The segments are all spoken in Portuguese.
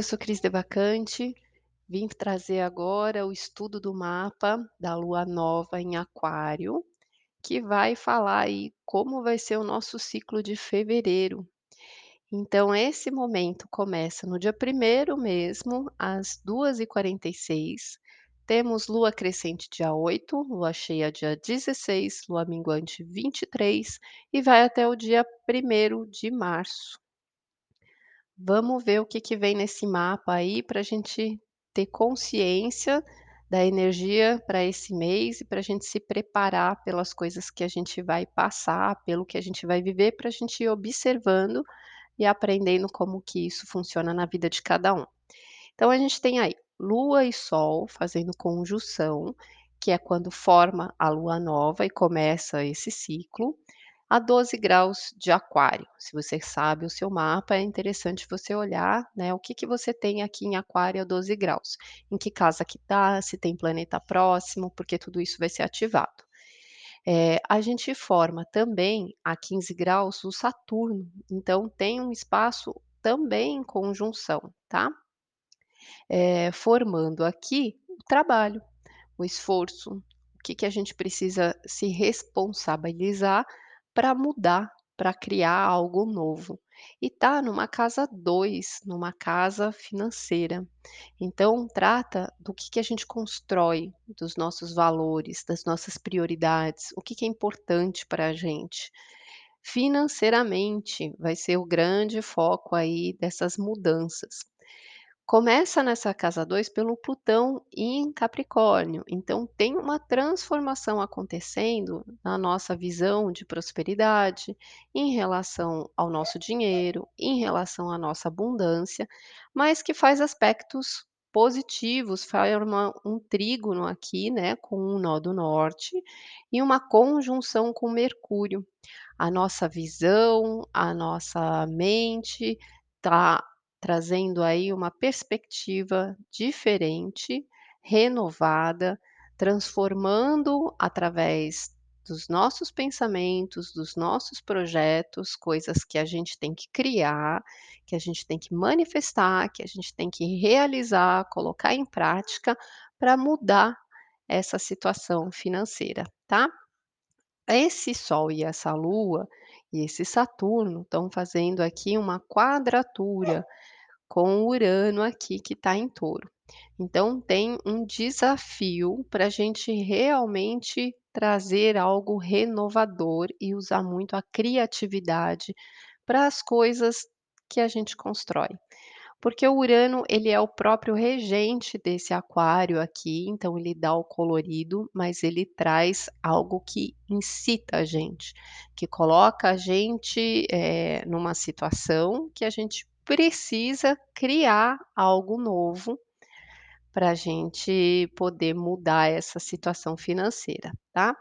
eu sou Cris Devacante, vim trazer agora o estudo do mapa da lua nova em Aquário, que vai falar aí como vai ser o nosso ciclo de fevereiro. Então, esse momento começa no dia 1 mesmo, às 2h46. Temos lua crescente dia 8, lua cheia dia 16, lua minguante 23 e vai até o dia 1 de março. Vamos ver o que que vem nesse mapa aí para a gente ter consciência da energia para esse mês e para a gente se preparar pelas coisas que a gente vai passar, pelo que a gente vai viver, para a gente ir observando e aprendendo como que isso funciona na vida de cada um. Então a gente tem aí Lua e Sol fazendo conjunção, que é quando forma a lua nova e começa esse ciclo a 12 graus de aquário. Se você sabe o seu mapa, é interessante você olhar, né, o que que você tem aqui em aquário a 12 graus. Em que casa que está, se tem planeta próximo, porque tudo isso vai ser ativado. É, a gente forma também a 15 graus o Saturno, então tem um espaço também em conjunção, tá? É, formando aqui o trabalho, o esforço, o que, que a gente precisa se responsabilizar para mudar, para criar algo novo. E tá numa casa 2, numa casa financeira. Então trata do que que a gente constrói, dos nossos valores, das nossas prioridades, o que que é importante para a gente. Financeiramente vai ser o grande foco aí dessas mudanças. Começa nessa casa 2 pelo Plutão em Capricórnio, então tem uma transformação acontecendo na nossa visão de prosperidade, em relação ao nosso dinheiro, em relação à nossa abundância, mas que faz aspectos positivos, forma um trígono aqui, né, com um nó do norte e uma conjunção com Mercúrio. A nossa visão, a nossa mente está trazendo aí uma perspectiva diferente, renovada, transformando através dos nossos pensamentos, dos nossos projetos, coisas que a gente tem que criar, que a gente tem que manifestar, que a gente tem que realizar, colocar em prática para mudar essa situação financeira, tá? Esse Sol e essa Lua e esse Saturno estão fazendo aqui uma quadratura com Urano aqui que está em Touro. Então tem um desafio para a gente realmente trazer algo renovador e usar muito a criatividade para as coisas que a gente constrói. Porque o Urano, ele é o próprio regente desse aquário aqui, então ele dá o colorido, mas ele traz algo que incita a gente, que coloca a gente é, numa situação que a gente precisa criar algo novo para a gente poder mudar essa situação financeira, tá?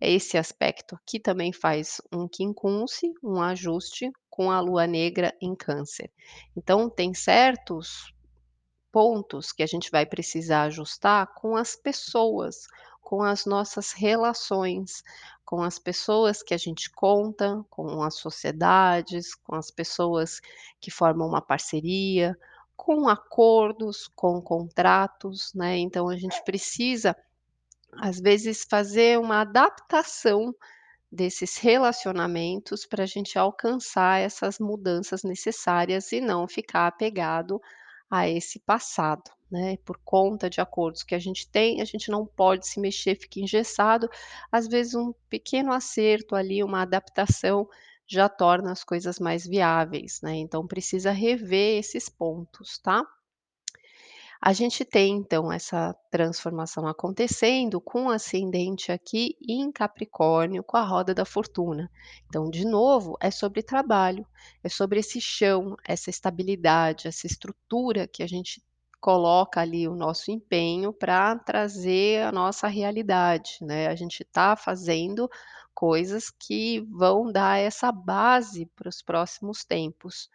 Esse aspecto aqui também faz um quincunce, um ajuste com a lua negra em câncer. Então, tem certos pontos que a gente vai precisar ajustar com as pessoas, com as nossas relações, com as pessoas que a gente conta, com as sociedades, com as pessoas que formam uma parceria, com acordos, com contratos, né? Então a gente precisa, às vezes, fazer uma adaptação desses relacionamentos para a gente alcançar essas mudanças necessárias e não ficar apegado a esse passado, né, por conta de acordos que a gente tem, a gente não pode se mexer, fica engessado. Às vezes um pequeno acerto ali, uma adaptação já torna as coisas mais viáveis, né, então precisa rever esses pontos, tá? A gente tem então essa transformação acontecendo com o ascendente aqui em Capricórnio, com a roda da fortuna. Então, de novo, é sobre trabalho, é sobre esse chão, essa estabilidade, essa estrutura que a gente coloca ali o nosso empenho para trazer a nossa realidade, né? A gente está fazendo coisas que vão dar essa base para os próximos tempos.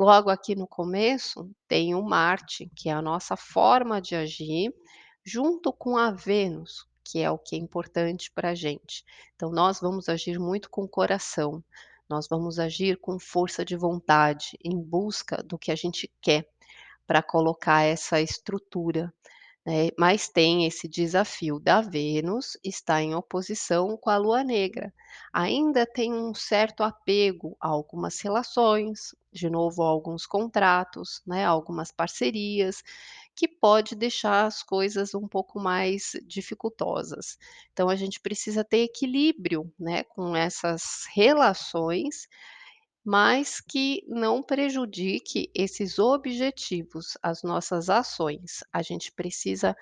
Logo aqui no começo tem o Marte, que é a nossa forma de agir, junto com a Vênus, que é o que é importante para a gente. Então, nós vamos agir muito com o coração, nós vamos agir com força de vontade, em busca do que a gente quer, para colocar essa estrutura, né, mas tem esse desafio da Vênus estar em oposição com a lua negra. Ainda tem um certo apego a algumas relações, de novo a alguns contratos, né, algumas parcerias, que pode deixar as coisas um pouco mais dificultosas. Então a gente precisa ter equilíbrio, né, com essas relações, mas que não prejudique esses objetivos, as nossas ações. A gente precisa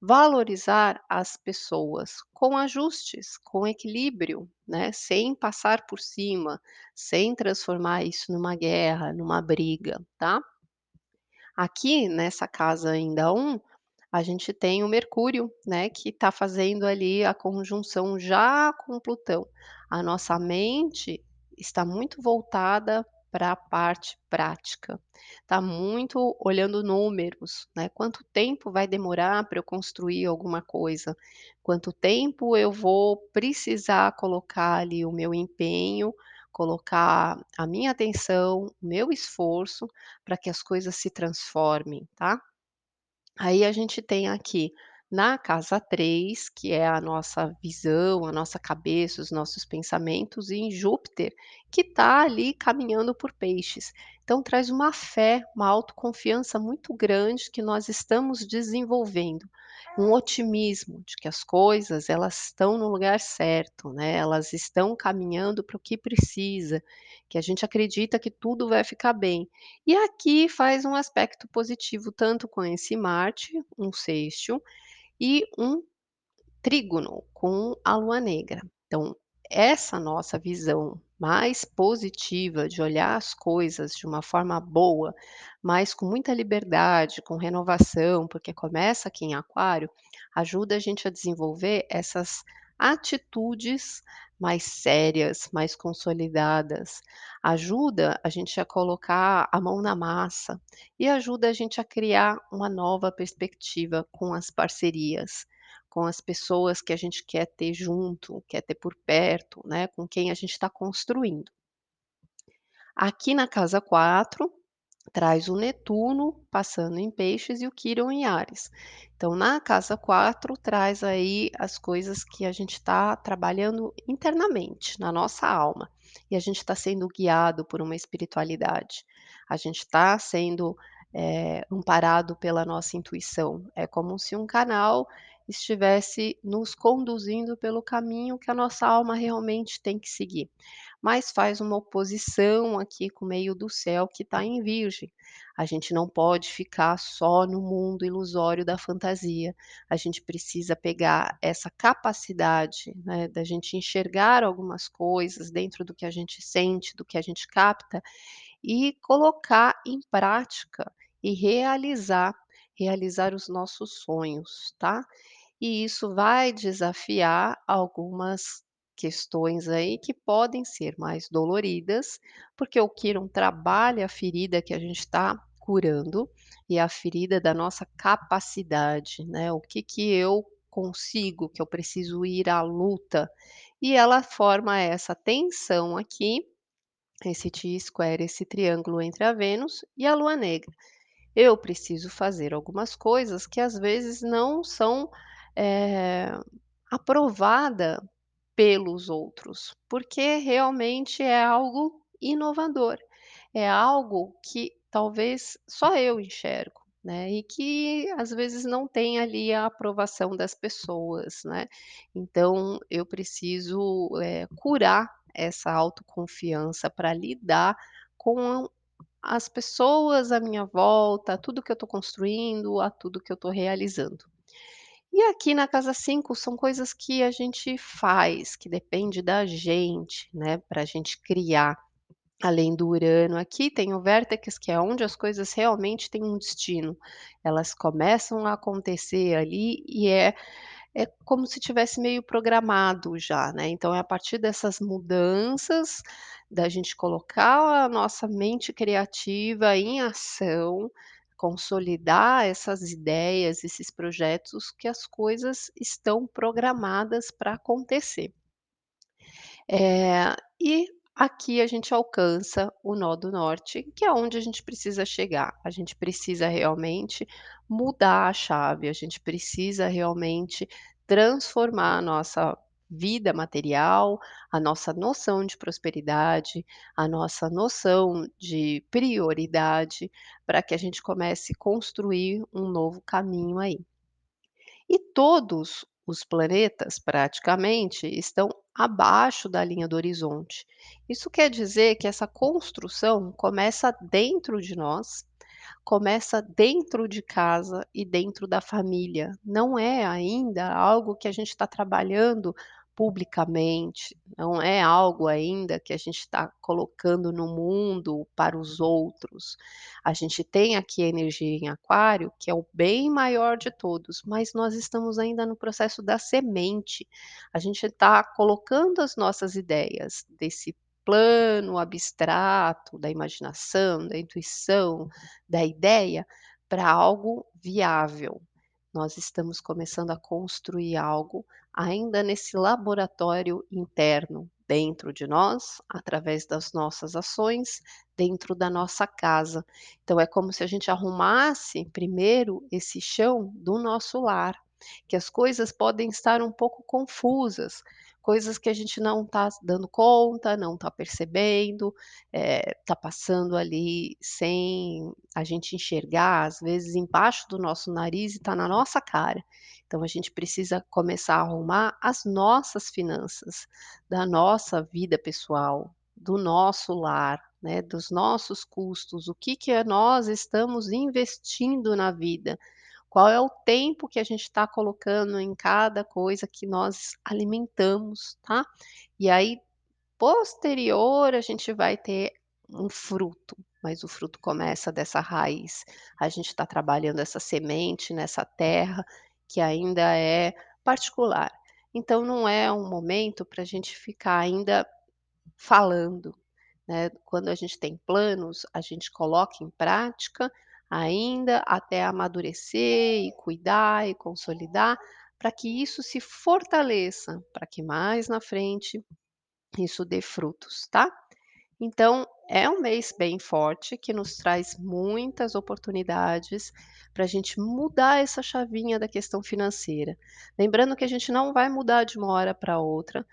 valorizar as pessoas com ajustes, com equilíbrio, né, sem passar por cima, sem transformar isso numa guerra, numa briga, tá? Aqui nessa casa ainda um, a gente tem o Mercúrio, né, que está fazendo ali a conjunção já com Plutão. A nossa mente está muito voltada para a parte prática, está muito olhando números, né? Quanto tempo vai demorar para eu construir alguma coisa? Quanto tempo eu vou precisar colocar ali o meu empenho, colocar a minha atenção, o meu esforço para que as coisas se transformem, tá? Aí a gente tem aqui na casa 3, que é a nossa visão, a nossa cabeça, os nossos pensamentos, e em Júpiter, que está ali caminhando por peixes. Então traz uma fé, uma autoconfiança muito grande que nós estamos desenvolvendo, um otimismo de que as coisas elas estão no lugar certo, né? Elas estão caminhando para o que precisa, que a gente acredita que tudo vai ficar bem. E aqui faz um aspecto positivo tanto com esse Marte, um sextil, e um trígono com a lua negra. Então, essa nossa visão mais positiva de olhar as coisas de uma forma boa, mas com muita liberdade, com renovação, porque começa aqui em Aquário, ajuda a gente a desenvolver essas atitudes mais sérias, mais consolidadas, ajuda a gente a colocar a mão na massa e ajuda a gente a criar uma nova perspectiva com as parcerias, com as pessoas que a gente quer ter junto, quer ter por perto, né, com quem a gente está construindo. Aqui na casa 4, traz o Netuno passando em Peixes e o Quirón em Ares. Então, na casa 4, traz aí as coisas que a gente está trabalhando internamente, na nossa alma. E a gente está sendo guiado por uma espiritualidade. A gente está sendo é, amparado pela nossa intuição. É como se um canal estivesse nos conduzindo pelo caminho que a nossa alma realmente tem que seguir. Mas faz uma oposição aqui com o meio do céu que está em Virgem. A gente não pode ficar só no mundo ilusório da fantasia. A gente precisa pegar essa capacidade né, da gente enxergar algumas coisas dentro do que a gente sente, do que a gente capta, e colocar em prática e realizar, realizar os nossos sonhos, tá? E isso vai desafiar algumas questões aí que podem ser mais doloridas, porque o Quirón trabalha a ferida que a gente está curando e a ferida da nossa capacidade, né? O que que eu consigo, que eu preciso ir à luta. E ela forma essa tensão aqui, esse T-square, esse triângulo entre a Vênus e a Lua Negra. Eu preciso fazer algumas coisas que às vezes não são eh, aprovada pelos outros, porque realmente é algo inovador, é algo que talvez só eu enxergo, né, e que às vezes não tem ali a aprovação das pessoas, né. Então eu preciso, eh, curar essa autoconfiança para lidar com as pessoas à minha volta, tudo que eu estou construindo, a tudo que eu estou realizando. E aqui na casa 5 são coisas que a gente faz, que depende da gente, né, para a gente criar. Além do Urano, aqui tem o Vértex, que é onde as coisas realmente têm um destino. Elas começam a acontecer ali e é é como se tivesse meio programado já, né. Então é a partir dessas mudanças, da gente colocar a nossa mente criativa em ação, consolidar essas ideias, esses projetos, que as coisas estão programadas para acontecer. Eh, e aqui a gente alcança o nó do norte, que é onde a gente precisa chegar. A gente precisa realmente mudar a chave, a gente precisa realmente transformar a nossa vida material, a nossa noção de prosperidade, a nossa noção de prioridade, para que a gente comece a construir um novo caminho aí. E todos os planetas, praticamente, estão abaixo da linha do horizonte. Isso quer dizer que essa construção começa dentro de nós, começa dentro de casa e dentro da família. Não é ainda algo que a gente está trabalhando publicamente, não é algo ainda que a gente está colocando no mundo para os outros. A gente tem aqui a energia em Aquário, que é o bem maior de todos, mas nós estamos ainda no processo da semente. A gente está colocando as nossas ideias desse plano abstrato da imaginação, da intuição, da ideia, para algo viável. Nós estamos começando a construir algo ainda nesse laboratório interno, dentro de nós, através das nossas ações, dentro da nossa casa. Então é como se a gente arrumasse primeiro esse chão do nosso lar, que as coisas podem estar um pouco confusas, coisas que a gente não está dando conta, não está percebendo, está passando ali sem a gente enxergar, às vezes embaixo do nosso nariz e está na nossa cara. Então a gente precisa começar a arrumar as nossas finanças, da nossa vida pessoal, do nosso lar, né, dos nossos custos, o que que nós estamos investindo na vida, qual é o tempo que a gente está colocando em cada coisa que nós alimentamos, tá? E aí, posterior, a gente vai ter um fruto, mas o fruto começa dessa raiz. A gente está trabalhando essa semente nessa terra que ainda é particular. Então, não é um momento para a gente ficar ainda falando, né? Quando a gente tem planos, a gente coloca em prática ainda até amadurecer e cuidar e consolidar, para que isso se fortaleça, para que mais na frente isso dê frutos, tá? Então, é um mês bem forte que nos traz muitas oportunidades para a gente mudar essa chavinha da questão financeira. Lembrando que a gente não vai mudar de uma hora para outra,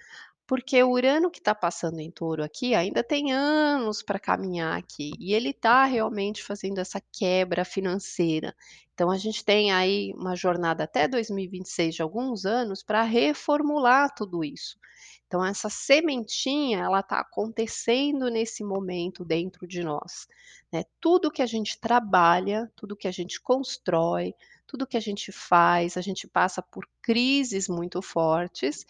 porque o Urano que está passando em Touro aqui ainda tem anos para caminhar aqui e ele está realmente fazendo essa quebra financeira. Então a gente tem aí uma jornada até 2026 de alguns anos para reformular tudo isso. Então essa sementinha ela está acontecendo nesse momento dentro de nós. Né? Tudo que a gente trabalha, tudo que a gente constrói, tudo que a gente faz, a gente passa por crises muito fortes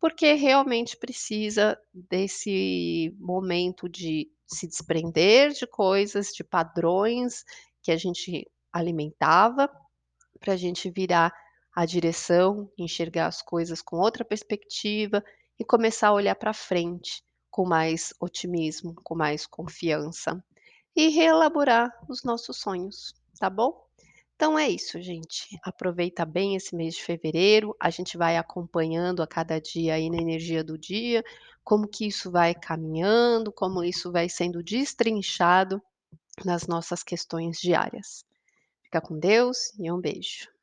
porque realmente precisa desse momento de se desprender de coisas, de padrões que a gente alimentava, para a gente virar a direção, enxergar as coisas com outra perspectiva e começar a olhar para frente com mais otimismo, com mais confiança e reelaborar os nossos sonhos, tá bom? Então é isso, gente. Aproveita bem esse mês de fevereiro. A gente vai acompanhando a cada dia aí na energia do dia, como que isso vai caminhando, como isso vai sendo destrinchado nas nossas questões diárias. Fica com Deus e um beijo.